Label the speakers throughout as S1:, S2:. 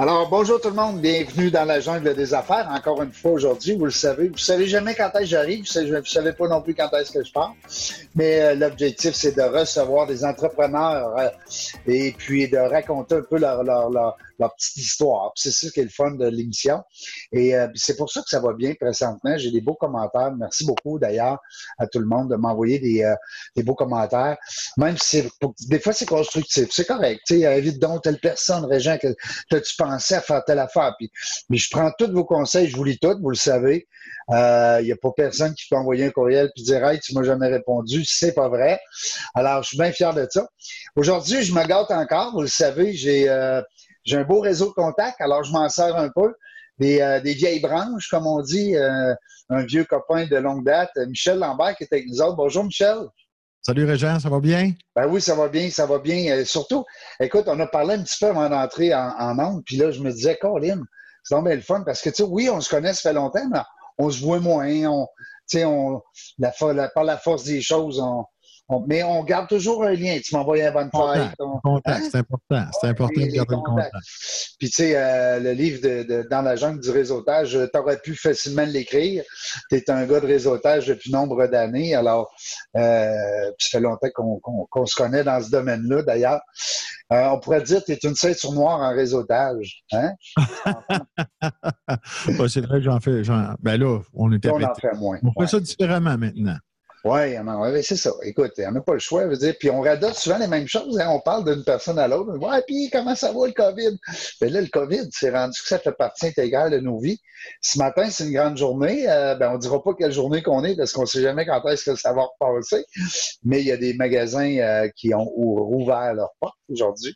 S1: Alors, bonjour tout le monde, bienvenue dans la jungle des affaires. Encore une fois aujourd'hui, vous le savez, vous savez jamais quand est-ce que j'arrive, vous ne savez pas non plus quand est-ce que je pars. Mais euh, l'objectif, c'est de recevoir des entrepreneurs euh, et puis de raconter un peu leur, leur, leur, leur petite histoire. C'est ça qui est le fun de l'émission. Et euh, c'est pour ça que ça va bien présentement. J'ai des beaux commentaires. Merci beaucoup d'ailleurs à tout le monde de m'envoyer des, euh, des, beaux commentaires. Même si des fois c'est constructif, c'est correct. Tu sais, évite donc telle personne, Régent, que, que, tu pensais à faire telle affaire? Puis, mais je prends tous vos conseils, je vous lis tous, vous le savez. Il euh, n'y a pas personne qui peut envoyer un courriel puis dire Hey, tu m'as jamais répondu, c'est pas vrai. Alors, je suis bien fier de ça. Aujourd'hui, je me gâte encore, vous le savez, j'ai euh, j'ai un beau réseau de contacts, alors je m'en sers un peu. Des, euh, des, vieilles branches, comme on dit, euh, un vieux copain de longue date, Michel Lambert, qui est avec nous autres. Bonjour, Michel.
S2: Salut, Régent, ça va bien?
S1: Ben oui, ça va bien, ça va bien. Euh, surtout, écoute, on a parlé un petit peu avant d'entrer en, en onde, puis là, je me disais, Colin, c'est vraiment le fun, parce que, tu sais, oui, on se connaît, ça fait longtemps, mais on se voit moins. On, tu sais, on, la, la, par la force des choses, on, mais on garde toujours un lien. Tu m'envoies un bonne fête.
S2: Contact, c'est important. C'est important de garder le contact.
S1: Puis, tu sais, euh, le livre de, Dans la jungle du réseautage, tu aurais pu facilement l'écrire. Tu es un gars de réseautage depuis nombre d'années. Alors, euh, ça fait longtemps qu'on se connaît dans ce domaine-là, d'ailleurs. Euh, on pourrait dire que tu es une ceinture noire en réseautage. Hein?
S2: c'est vrai que j'en fais. Ben là, on était.
S1: On en fait moins.
S2: On fait ça différemment maintenant.
S1: Oui, c'est ça. Écoute, on n'a pas le choix. Veux dire. Puis on radote souvent les mêmes choses. Hein. On parle d'une personne à l'autre. Ouais, puis comment ça va le COVID? Mais là, le COVID, c'est rendu que ça fait partie intégrale de nos vies. Ce matin, c'est une grande journée. Euh, ben, on ne dira pas quelle journée qu'on est parce qu'on ne sait jamais quand est-ce que ça va repasser. Mais il y a des magasins euh, qui ont rouvert leurs portes aujourd'hui.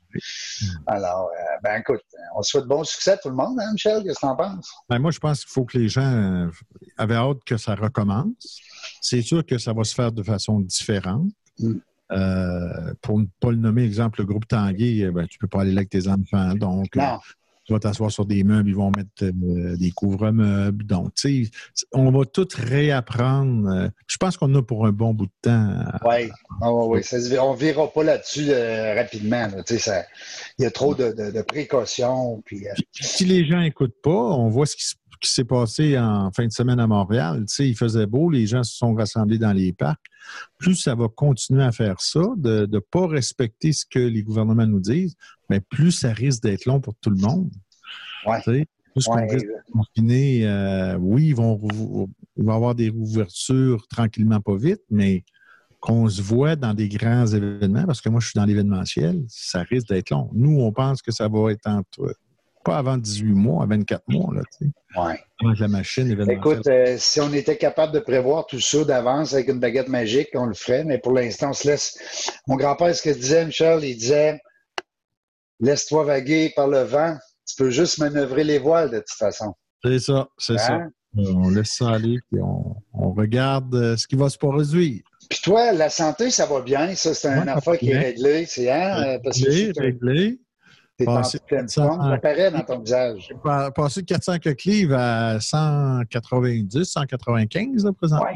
S1: Alors, euh, ben écoute, on souhaite bon succès à tout le monde, hein, Michel? Qu'est-ce que tu en penses?
S2: Ben, moi, je pense qu'il faut que les gens avaient hâte que ça recommence. C'est sûr que ça va se faire de façon différente. Mm. Euh, pour ne pas le nommer, exemple, le groupe Tanguay, ben, tu ne peux pas aller là avec tes enfants. Donc, euh, tu vas t'asseoir sur des meubles, ils vont mettre euh, des couvre-meubles. Donc, tu sais, on va tout réapprendre. je pense qu'on a pour un bon bout de temps.
S1: Oui, ah oui, on ne verra pas là-dessus rapidement. il y a trop de, précautions.
S2: si les gens n'écoutent pas, on voit ce qui se qui s'est passé en fin de semaine à Montréal. Tu sais, il faisait beau, les gens se sont rassemblés dans les parcs. Plus ça va continuer à faire ça, de ne pas respecter ce que les gouvernements nous disent, mais plus ça risque d'être long pour tout le monde.
S1: Ouais. Tu sais,
S2: plus qu'on risque de confiner, euh, oui, ils vont, il va y avoir des ouvertures tranquillement, pas vite, mais qu'on se voit dans des grands événements, parce que moi, je suis dans l'événementiel, ça risque d'être long. Nous, on pense que ça va être entre pas avant 18 mois, 24 mois, là, tu sais.
S1: Ouais.
S2: Avec la machine
S1: Écoute, euh, si on était capable de prévoir tout ça d'avance avec une baguette magique, on le ferait, mais pour l'instant, on se laisse. Mon grand-père, ce qu'il disait, Michel, il disait Laisse-toi vaguer par le vent, tu peux juste manœuvrer les voiles de toute façon.
S2: C'est ça, c'est ça. Hein? On laisse ça aller, puis on, regarde euh, ce qui va se produire.
S1: Puis toi, la santé, ça va bien. Ça, c'est un affaire qui est réglé. C'est hein?
S2: Parce que réglé.
S1: T'es en pleine forme, ça paraît dans ton visage.
S2: Passé de 400 quelques livres à 190, 195 là, présentement.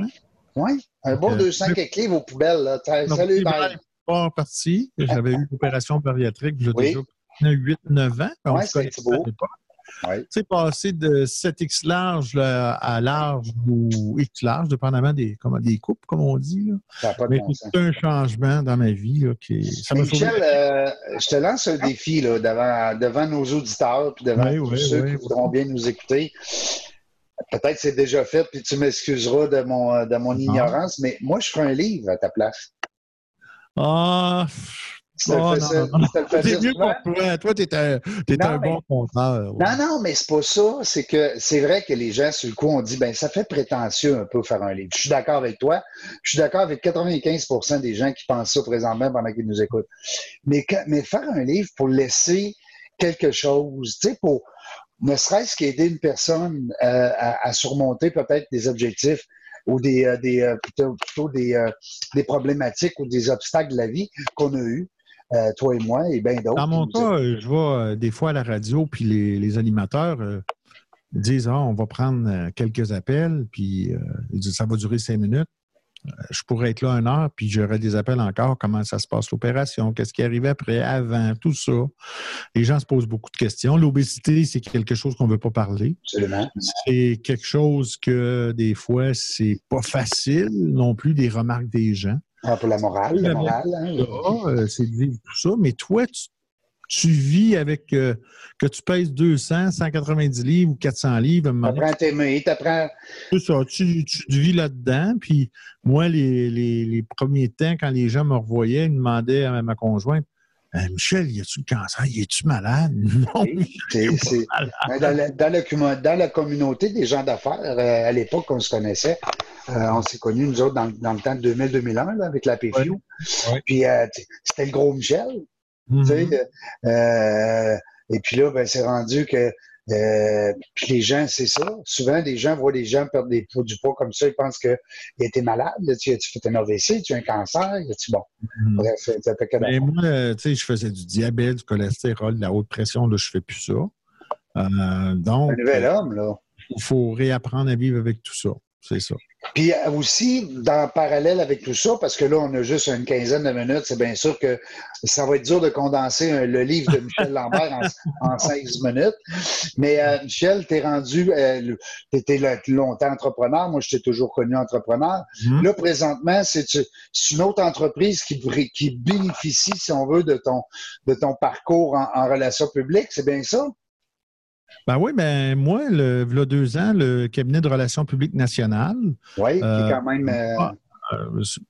S1: Oui, ouais. un bon 200 euh, quelques livres aux poubelles. Là. Salut, bye.
S2: pas parti. J'avais eu une opération bariatrique, j'ai oui. déjà 8-9 ans.
S1: Oui, c'est beau.
S2: Tu sais, passer de 7X large à large ou X large, dépendamment des, comment, des coupes, comme on dit. Là. Mais c'est un changement dans ma vie. Là, qui
S1: ça Michel, je te lance un défi là, devant, devant nos auditeurs puis devant tous ceux qui voudront bien nous écouter. Peut-être c'est déjà fait, puis tu m'excuseras de mon, de mon ignorance, mais moi, je ferai un livre à ta place.
S2: Ah, Oh, c'est mieux pour toi. Toi, tu es un, bon conteur.
S1: Non, non, mais c'est pas ça. C'est que c'est vrai que les gens, sur le coup, ont dit ben ça fait prétentieux un peu faire un livre. Je suis d'accord avec toi. Je suis d'accord avec 95% des gens qui pensent ça présentement pendant qu'ils nous écoutent. Mais, mais faire un livre pour laisser quelque chose, tu sais, pour ne serait-ce qu'aider une personne euh, à, surmonter peut-être des objectifs ou des, euh, des euh, plutôt, des, des problématiques ou des obstacles de la vie qu'on a eus. Euh, toi et moi, et bien d'autres.
S2: Dans mon cas, je vois euh, des fois à la radio, puis les, animateurs euh, disent ah, on va prendre quelques appels, puis ça va durer cinq minutes. je pourrais être là une heure, puis j'aurais des appels encore, comment ça se passe l'opération, qu'est-ce qui arrive après, avant, tout ça. Les gens se posent beaucoup de questions. L'obésité, c'est quelque chose qu'on ne veut pas parler.
S1: Absolument.
S2: C'est quelque chose que des fois, c'est pas facile non plus des remarques des gens.
S1: Ah, pour la morale, la morale. Hein.
S2: Euh, c'est de vivre tout ça. Mais toi, tu tu vis avec euh, que tu pèses 200, 190 livres ou 400 livres.
S1: Tu apprends tes mains, tu apprends.
S2: C'est ça, tu, vis là-dedans. Puis moi, les, premiers temps, quand les gens me revoyaient, ils demandaient à ma conjointe Michel, y a-tu le cancer? Y es-tu malade? Non,
S1: c'est, Dans, la, dans, la, communauté des gens d'affaires, euh, à l'époque, on se connaissait, on s'est connus, nous autres, dans, le temps de 2000-2001, avec la PFU. Puis c'était le gros Michel. Euh, et puis là, ben, c'est rendu que euh, les gens, c'est ça. Souvent, les gens voient des gens perdre des du poids comme ça, ils pensent qu'ils étaient malades. Tu as fait un AVC, tu as un cancer, tu bon. Mm-hmm. Bref,
S2: ça fait que Mais moi, tu sais, je faisais du diabète, du cholestérol, de la haute pression, là, je fais plus ça. Euh, donc.
S1: Un nouvel homme, là.
S2: Il faut réapprendre à vivre avec tout ça. C'est ça.
S1: Puis euh, aussi, dans parallèle avec tout ça, parce que là, on a juste une quinzaine de minutes, c'est bien sûr que ça va être dur de condenser le livre de Michel Lambert en, 16 minutes. Mais euh, Michel, t'es rendu, euh, t'étais longtemps entrepreneur. Moi, je t'ai toujours connu entrepreneur. Mm-hmm. Là, présentement, c'est une autre entreprise qui, qui bénéficie, si on veut, de ton, de ton parcours en, en relations publiques. C'est bien ça?
S2: Ben oui, ben moi, le, il y a deux ans, le cabinet de relations publiques nationales.
S1: Oui, qui est euh, quand même. Euh,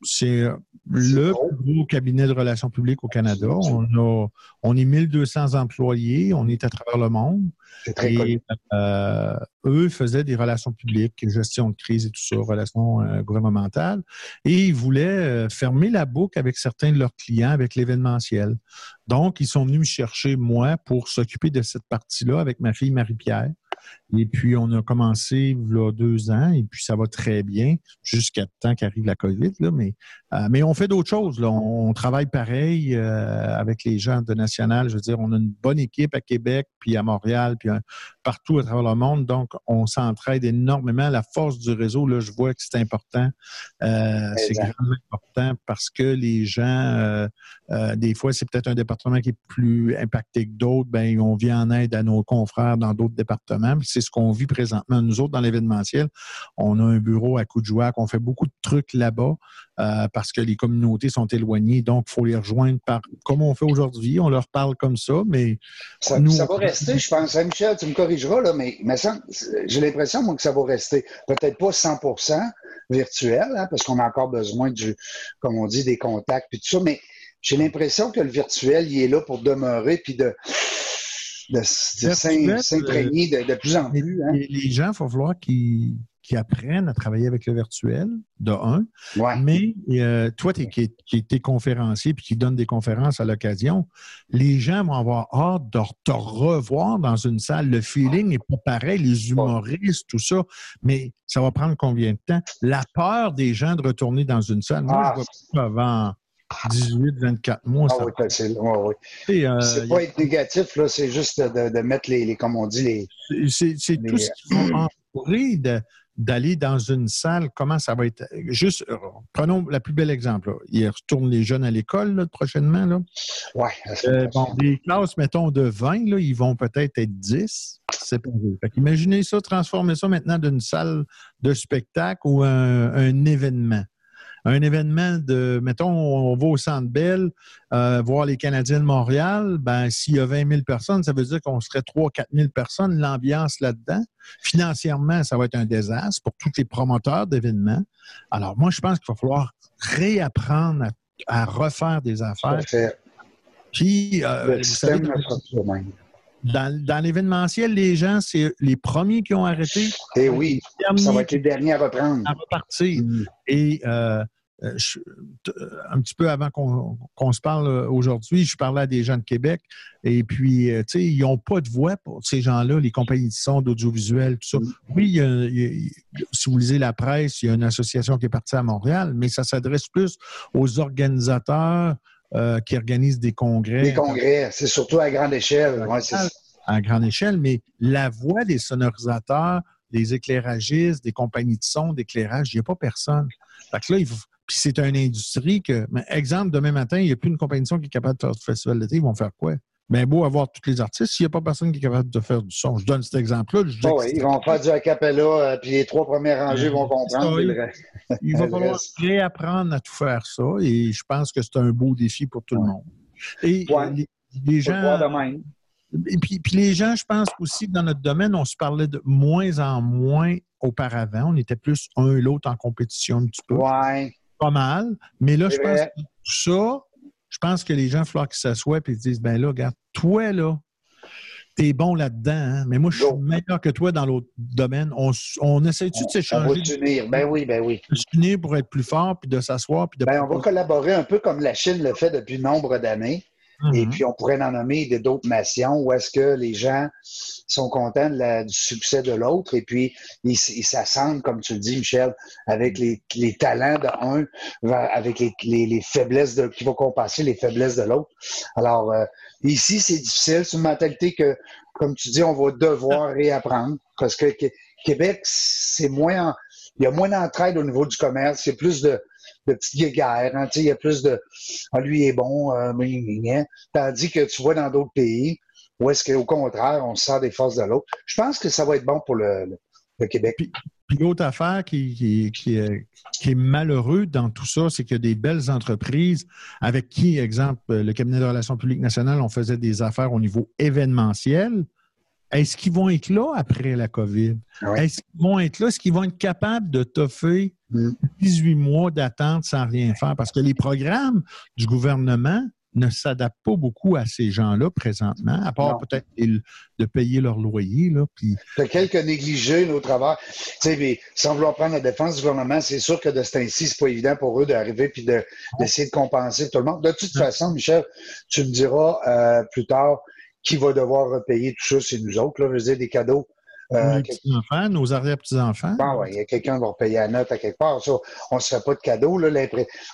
S2: c'est le plus gros cabinet de relations publiques au Canada. On, a, on est 1200 employés, on est à travers le monde.
S1: C'est très et,
S2: euh, eux faisaient des relations publiques, gestion de crise et tout ça, relations euh, gouvernementales. Et ils voulaient euh, fermer la boucle avec certains de leurs clients avec l'événementiel. Donc, ils sont venus me chercher, moi, pour s'occuper de cette partie-là avec ma fille Marie-Pierre. Et puis, on a commencé deux ans, et puis ça va très bien jusqu'à temps qu'arrive la COVID. Là, mais, euh, on fait d'autres choses. On, travaille pareil euh, avec les gens de National. Je veux dire, on a une bonne équipe à Québec, puis à Montréal, puis partout à travers le monde. Donc, on s'entraide énormément. La force du réseau, là, je vois que c'est important. Euh, c'est important parce que les gens, des fois, c'est peut-être un département qui est plus impacté que d'autres. Ben, on vient en aide à nos confrères dans d'autres départements c'est ce qu'on vit présentement. Nous autres, dans l'événementiel, on a un bureau à Coudjouac, on fait beaucoup de trucs là-bas euh, parce que les communautés sont éloignées, donc il faut les rejoindre par comme on fait aujourd'hui. On leur parle comme ça, mais
S1: ça, va rester, je pense. Hein, Michel, tu me corrigeras, là, mais, j'ai l'impression, moi, que ça va rester. Peut-être pas 100% virtuel, hein, parce qu'on a encore besoin du, comme on dit, des contacts et tout ça, mais j'ai l'impression que le virtuel, il est là pour demeurer puis de de, s'imprégner de, plus en plus. Hein.
S2: Les, gens, il va falloir qu'ils apprennent à travailler avec le virtuel, de un. Mais euh, toi, qui, es conférencier puis qui donne des conférences à l'occasion, les gens vont avoir hâte de te revoir dans une salle. Le feeling n'est pas pareil, les humoristes, tout ça. Mais ça va prendre combien de temps? La peur des gens de retourner dans une salle. Moi, je ah. vois pas avant 18, 24 mois.
S1: Ah oui, facile. oui. Euh, c'est pas être négatif, là, c'est juste de, mettre les, comme on dit, les.
S2: C'est tout ce qu'il faut entourer d'aller dans une salle, comment ça va être? Juste, euh, prenons la plus belle exemple. Ils retournent les jeunes à l'école prochainement. Là.
S1: Ouais,
S2: euh, bon, des classes, mettons, de 20, là, ils vont peut-être être 10 séparés. Imaginez ça, transformer ça maintenant d'une salle de spectacle ou un événement un événement de, mettons, on va au Centre Bell euh, voir les Canadiens de Montréal, ben s'il y a 20 000 personnes, ça veut dire qu'on serait 3 4 000 personnes, l'ambiance là-dedans. Financièrement, ça va être un désastre pour tous les promoteurs d'événements. Alors, moi, je pense qu'il va falloir réapprendre à, refaire des affaires. Puis, euh, dans, dans l'événementiel, les gens, c'est les premiers qui ont arrêté.
S1: Eh oui, ça va être les derniers à reprendre.
S2: À repartir. Mm. Et euh, euh, euh, un petit peu avant qu'on se parle aujourd'hui, je parlais à des gens de Québec et puis, tu sais, ils n'ont pas de voix pour ces gens-là, les compagnies de son, d'audiovisuel, tout ça. Oui, si vous lisez la presse, il y a une association qui est partie à Montréal, mais ça s'adresse plus aux organisateurs, euh, qui organisent des congrès.
S1: Des congrès, c'est surtout à grande échelle.
S2: à grande échelle, mais la voix des sonorisateurs, des éclairagistes, des compagnies de son, d'éclairage, il n'y a pas personne. Fait que là, il faut, puis c'est une industrie que, exemple, demain matin, il n'y a plus une compétition qui est capable de faire du festival d'été, ils vont faire quoi? Bien beau avoir tous les artistes, s'il n'y a pas personne qui est capable de faire du son. Je donne cet exemple-là.
S1: Oh oui, ils vont faire du acapella, euh, puis les trois premières rangées vont comprendre.
S2: il, va falloir réapprendre à tout faire ça, et je pense que c'est un beau défi pour tout le monde. Et les, gens. Et puis, puis, les gens, je pense aussi que dans notre domaine, on se parlait de moins en moins auparavant. On était plus un et l'autre en compétition un petit peu.
S1: Ouais.
S2: Pas mal. Mais là, je pense que tout ça, je pense que les gens, il va falloir qu'ils s'assoient et se disent ben là, regarde, toi, là, t'es bon là-dedans, hein, mais moi, je suis meilleur que toi dans l'autre domaine. On, on essaie-tu de s'échanger?
S1: On va ben oui, ben oui.
S2: De s'unir pour être plus fort, puis de s'asseoir. Puis de
S1: ben, on va collaborer un peu comme la Chine le fait depuis nombre d'années. Et mhm. puis, on pourrait en nommer d'autres nations où est-ce que les gens sont contents du succès de l'autre et puis ils s'assemblent, comme tu le dis, Michel, avec les, talents de un, avec les, faiblesses de, qui vont compenser les faiblesses de l'autre. Alors, euh, ici, c'est difficile. C'est une mentalité que, comme tu dis, on va devoir réapprendre parce que Québec, c'est moins, il y a moins d'entraide au niveau du commerce. C'est plus de, de petites guerres. Hein, il y a plus de ah, lui est bon, euh, tandis que tu vois dans d'autres pays où est-ce qu'au contraire, on sort des forces de l'autre. Je pense que ça va être bon pour le, Québec.
S2: Puis, l'autre affaire qui, est, qui, est, malheureux dans tout ça, c'est qu'il y a des belles entreprises avec qui, exemple, le cabinet de relations publiques nationales, on faisait des affaires au niveau événementiel. Est-ce qu'ils vont être là après la COVID? Ah Est-ce qu'ils vont être là? Est-ce qu'ils vont être capables de toffer 18 mm. mois d'attente sans rien faire? Parce que les programmes du gouvernement ne s'adaptent pas beaucoup à ces gens-là présentement, à part peut-être de payer leur loyer. Là, puis...
S1: Il y a quelques négligés au travers. Tu sais, sans vouloir prendre la défense du gouvernement, c'est sûr que de ce temps-ci, c'est pas évident pour eux d'arriver puis d'essayer de, compenser tout le monde. De toute façon, Michel, tu me diras euh, plus tard qui va devoir repayer tout ça, c'est nous autres. Là, je veux dire, des cadeaux
S2: euh, nos petits-enfants, nos arrière-petits-enfants.
S1: Bon, il y a quelqu'un qui va repayer la note à quelque part. Ça, on ne se fait pas de cadeaux. Là,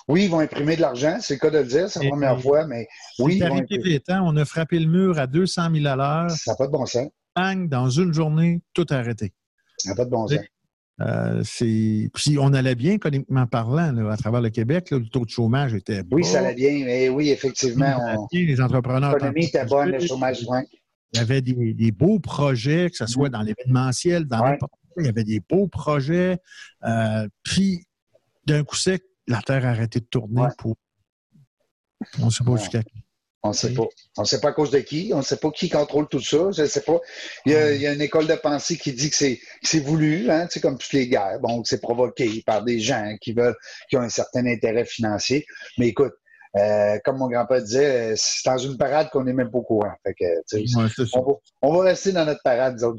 S1: oui, ils vont imprimer de l'argent, c'est le cas de le dire, c'est la première fois, mais oui.
S2: C'est arrêté vite, hein? On a frappé le mur à 200 000 à l'heure.
S1: Ça n'a pas de bon sens.
S2: Bang, dans une journée, tout arrêté.
S1: Ça n'a pas de bon sens.
S2: Euh, Puis on allait bien économiquement parlant là, à travers le Québec. le taux de chômage était
S1: Oui, ça allait bien. Mais oui, effectivement.
S2: Les entrepreneurs.
S1: L'économie était bonne, le chômage, oui.
S2: Il y avait des, beaux projets, que ce soit dans l'événementiel, dans n'importe quoi. Il y avait des beaux projets. Euh, puis, d'un coup sec, la Terre a arrêté de tourner pour. On ne sait pas jusqu'à qui.
S1: On ne sait pas. On ne sait pas à cause de qui. On ne sait pas qui contrôle tout ça. Je ne sais pas. Il y, a, une école de pensée qui dit que c'est voulu, hein, comme toutes les guerres. Bon, c'est provoqué par des gens qui veulent, qui ont un certain intérêt financier. Mais écoute, euh, comme mon grand-père disait, c'est dans une parade qu'on n'est même pas au courant. on, va, rester dans notre parade, disons,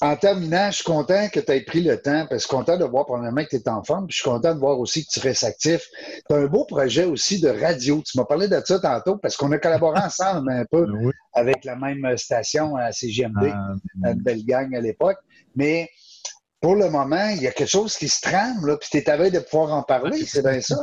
S1: en terminant, je suis content que tu aies pris le temps, parce que je suis content de voir probablement que tu es en forme, puis je suis content de voir aussi que tu restes actif. Tu as un beau projet aussi de radio. Tu m'as parlé de ça tantôt, parce qu'on a collaboré ensemble un peu avec la même station à CGMD, ah, une belle gang à l'époque. Mais pour le moment, il y a quelque chose qui se trame, là, puis tu es à de pouvoir en parler, c'est bien ça.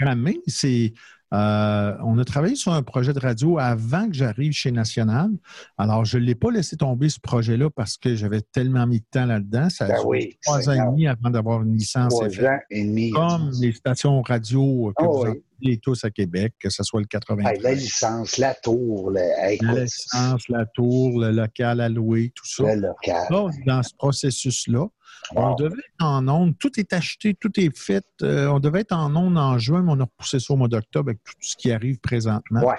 S2: Tramer, c'est. Euh, on a travaillé sur un projet de radio avant que j'arrive chez National. Alors, je ne l'ai pas laissé tomber ce projet-là parce que j'avais tellement mis de temps là-dedans. Ça a ben
S1: oui,
S2: trois ans et demi avant d'avoir une licence.
S1: Trois ans et demi.
S2: Comme les stations radio que oh, vous oui. Tous à Québec, que ce soit le 80.
S1: la licence, la tour.
S2: la licence, la tour, le local à louer, tout ça.
S1: Le local.
S2: dans ce processus-là, on devait être en onde. Tout est acheté, tout est fait. Euh, on devait être en onde en juin, mais on a repoussé ça au mois d'octobre avec tout ce qui arrive présentement.
S1: Ouais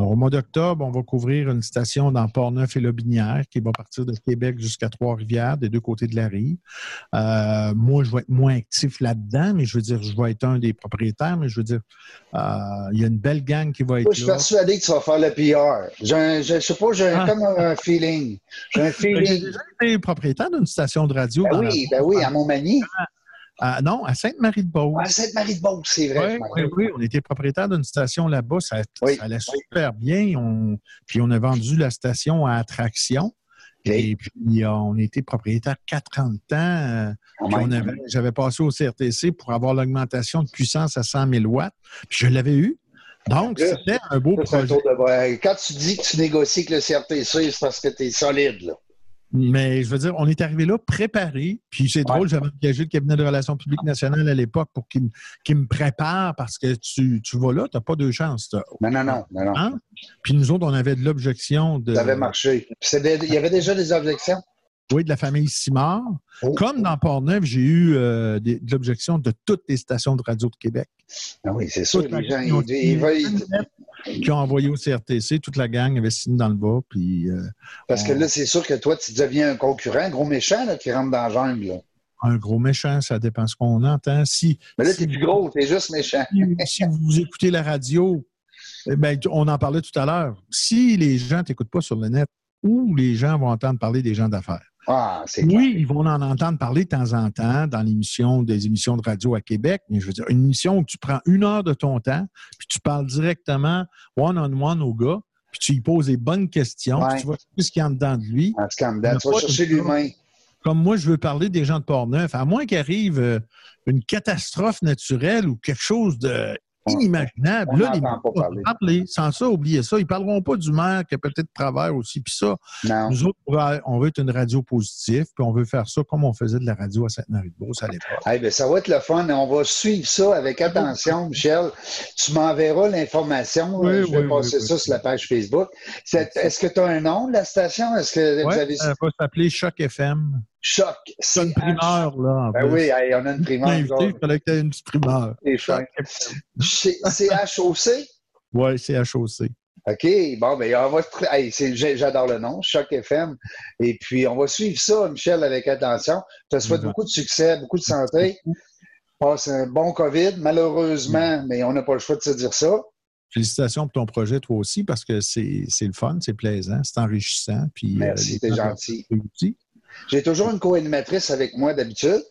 S2: au mois d'octobre, on va couvrir une station dans Port-Neuf et Lobinière qui va partir de Québec jusqu'à Trois-Rivières, des deux côtés de la rive. Euh, moi, je vais être moins actif là-dedans, mais je veux dire, je vais être un des propriétaires, mais je veux dire, euh, il y a une belle gang qui va être
S1: moi, Je suis persuadé que tu vas faire le PR. je ne sais pas, j'ai ah. comme un feeling. J'ai un ben, feeling. J'ai
S2: déjà été propriétaire d'une station de radio.
S1: Ben oui, ben oui, à Montmagny.
S2: Non, à Sainte-Marie-de-Beauce.
S1: À Sainte-Marie-de-beauce, c'est vrai.
S2: Oui, oui, on était propriétaire d'une station là-bas. Ça, allait super bien. On, puis on a vendu la station à attraction. Et puis, on était propriétaire 40 ans. Oh j'avais passé au CRTC pour avoir l'augmentation de puissance à 100 000 watts. Puis je l'avais eu. Donc, c'était un beau projet.
S1: Quand tu dis que tu négocies avec le CRTC, c'est parce que tu es solide. Là.
S2: Mais je veux dire, on est arrivé là préparé. Puis c'est drôle, j'avais engagé le cabinet de relations publiques nationales à l'époque pour qu'il me prépare parce que tu, tu vas là, tu n'as pas deux chances.
S1: Non, non, non. non,
S2: hein? Puis nous autres, on avait de l'objection de.
S1: Ça avait marché. il y avait déjà des objections?
S2: Oui, de la famille Simard. Oh. Comme dans Port-Neuf, j'ai eu euh, de l'objection de toutes les stations de radio de Québec.
S1: Ah oui, c'est sûr. Les gens,
S2: ils, qui ont envoyé au CRTC, toute la gang avait signé dans le bas. Puis, euh,
S1: Parce que là, c'est sûr que toi, tu deviens un concurrent, un gros méchant qui rentre dans la jungle.
S2: Un gros méchant, ça dépend ce qu'on entend. Si,
S1: Mais là, tu es plus gros, tu es juste méchant.
S2: si, vous écoutez la radio, eh ben, on en parlait tout à l'heure. Si les gens ne t'écoutent pas sur le net, où les gens vont entendre parler des gens d'affaires?
S1: Ah,
S2: oui, ils vont en entendre parler de temps en temps dans l'émission des émissions de radio à Québec, mais je veux dire, une émission où tu prends une heure de ton temps, puis tu parles directement one-on-one au gars, puis tu lui poses des bonnes questions, puis tu vois ce qu'il y a en dedans de lui.
S1: En tu vas chercher l'humain.
S2: Comme moi, je veux parler des gens de Port-Neuf, à moins qu'arrive euh, une catastrophe naturelle ou quelque chose de inimaginable. là, les pas parler. Sans ça, oubliez ça. Ils ne parleront pas du maire qui a peut-être travers aussi. Puis ça, nous autres, on veut être une radio positive, puis on veut faire ça comme on faisait de la radio à Sainte-Marie-de-Beauce à l'époque.
S1: Ben, ça va être le fun. On va suivre ça avec attention, Michel. Tu m'enverras l'information. je vais passer ça sur la page Facebook. Est-ce que tu as un nom de la station? Est-ce que
S2: vous avez... Ça va s'appeler Choc FM.
S1: Choc.
S2: C'est une primeur, là.
S1: ben oui, on a une primeur.
S2: Il fallait que tu aies une petite primeur.
S1: C'est HOC?
S2: Oui, c'est HOC.
S1: OK, bon, ben, on va. J'adore le nom, Choc FM. Et puis, on va suivre ça, Michel, avec attention. Je te souhaite beaucoup de succès, beaucoup de santé. Passe un bon COVID, malheureusement, mais on n'a pas le choix de se dire ça.
S2: Félicitations pour ton projet, toi aussi, parce que c'est le fun, c'est plaisant, c'est enrichissant. Puis,
S1: euh, Merci, t'es gentil. J'ai toujours une co-animatrice avec moi d'habitude.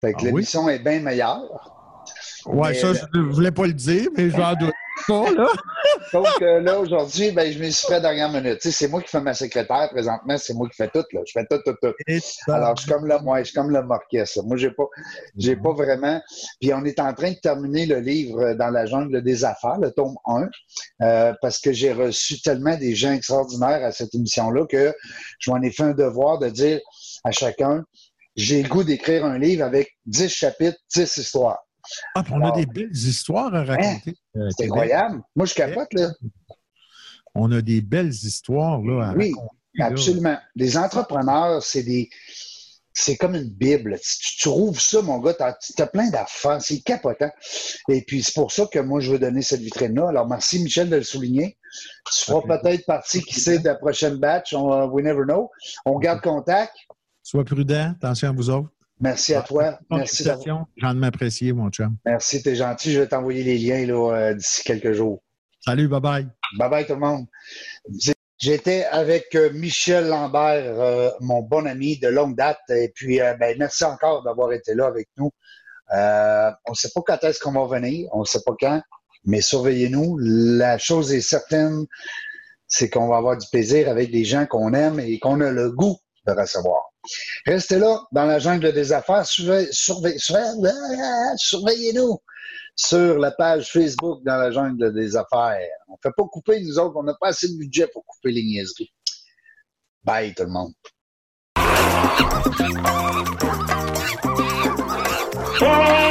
S1: Fait que ah l'émission est bien meilleure.
S2: Oui, ça, je ne voulais pas le dire, mais je vais en douter. là.
S1: Donc euh, là, aujourd'hui, ben, je me suis fait dernière minute. Tu sais, c'est moi qui fais ma secrétaire présentement, c'est moi qui fais tout. Là. Je fais tout, tout, tout. Alors, je suis comme le, moi, je suis comme le Marquès. Moi, j'ai pas, j'ai pas vraiment. Puis on est en train de terminer le livre dans la jungle des affaires, le tome 1, euh, parce que j'ai reçu tellement des gens extraordinaires à cette émission-là que je m'en ai fait un devoir de dire à chacun, j'ai le goût d'écrire un livre avec 10 chapitres, 10 histoires.
S2: Ah, on a des belles histoires à hein? raconter.
S1: Euh, c'est incroyable. Moi, je capote, là.
S2: On a des belles histoires, là, à
S1: oui, absolument. Les entrepreneurs, c'est des... C'est comme une Bible. Tu, trouves ça, mon gars, tu as, plein d'affaires. C'est capotant. Et puis, c'est pour ça que moi, je veux donner cette vitrine-là. Alors, merci, Michel, de le souligner. Tu feras peut-être partie, qui sait, de la prochaine batch. On, we never know. On garde contact.
S2: Sois prudent. Attention à vous autres.
S1: Merci à toi. Merci.
S2: J'en m'apprécier, mon chum.
S1: Merci, t'es gentil. Je vais t'envoyer les liens euh, d'ici quelques jours.
S2: Salut, bye bye.
S1: Bye bye tout le monde. J'étais avec euh, Michel Lambert, euh, mon bon ami de longue date. Et puis, ben, merci encore d'avoir été là avec nous. on ne sait pas quand est-ce qu'on va venir, on ne sait pas quand, mais surveillez-nous. La chose est certaine, c'est qu'on va avoir du plaisir avec des gens qu'on aime et qu'on a le goût de recevoir. Restez là, dans la jungle des affaires. Surveillez-nous sur la page Facebook dans la jungle des affaires. On ne fait pas couper, nous autres. On n'a pas assez de budget pour couper les niaiseries. Bye, tout le monde. Oh!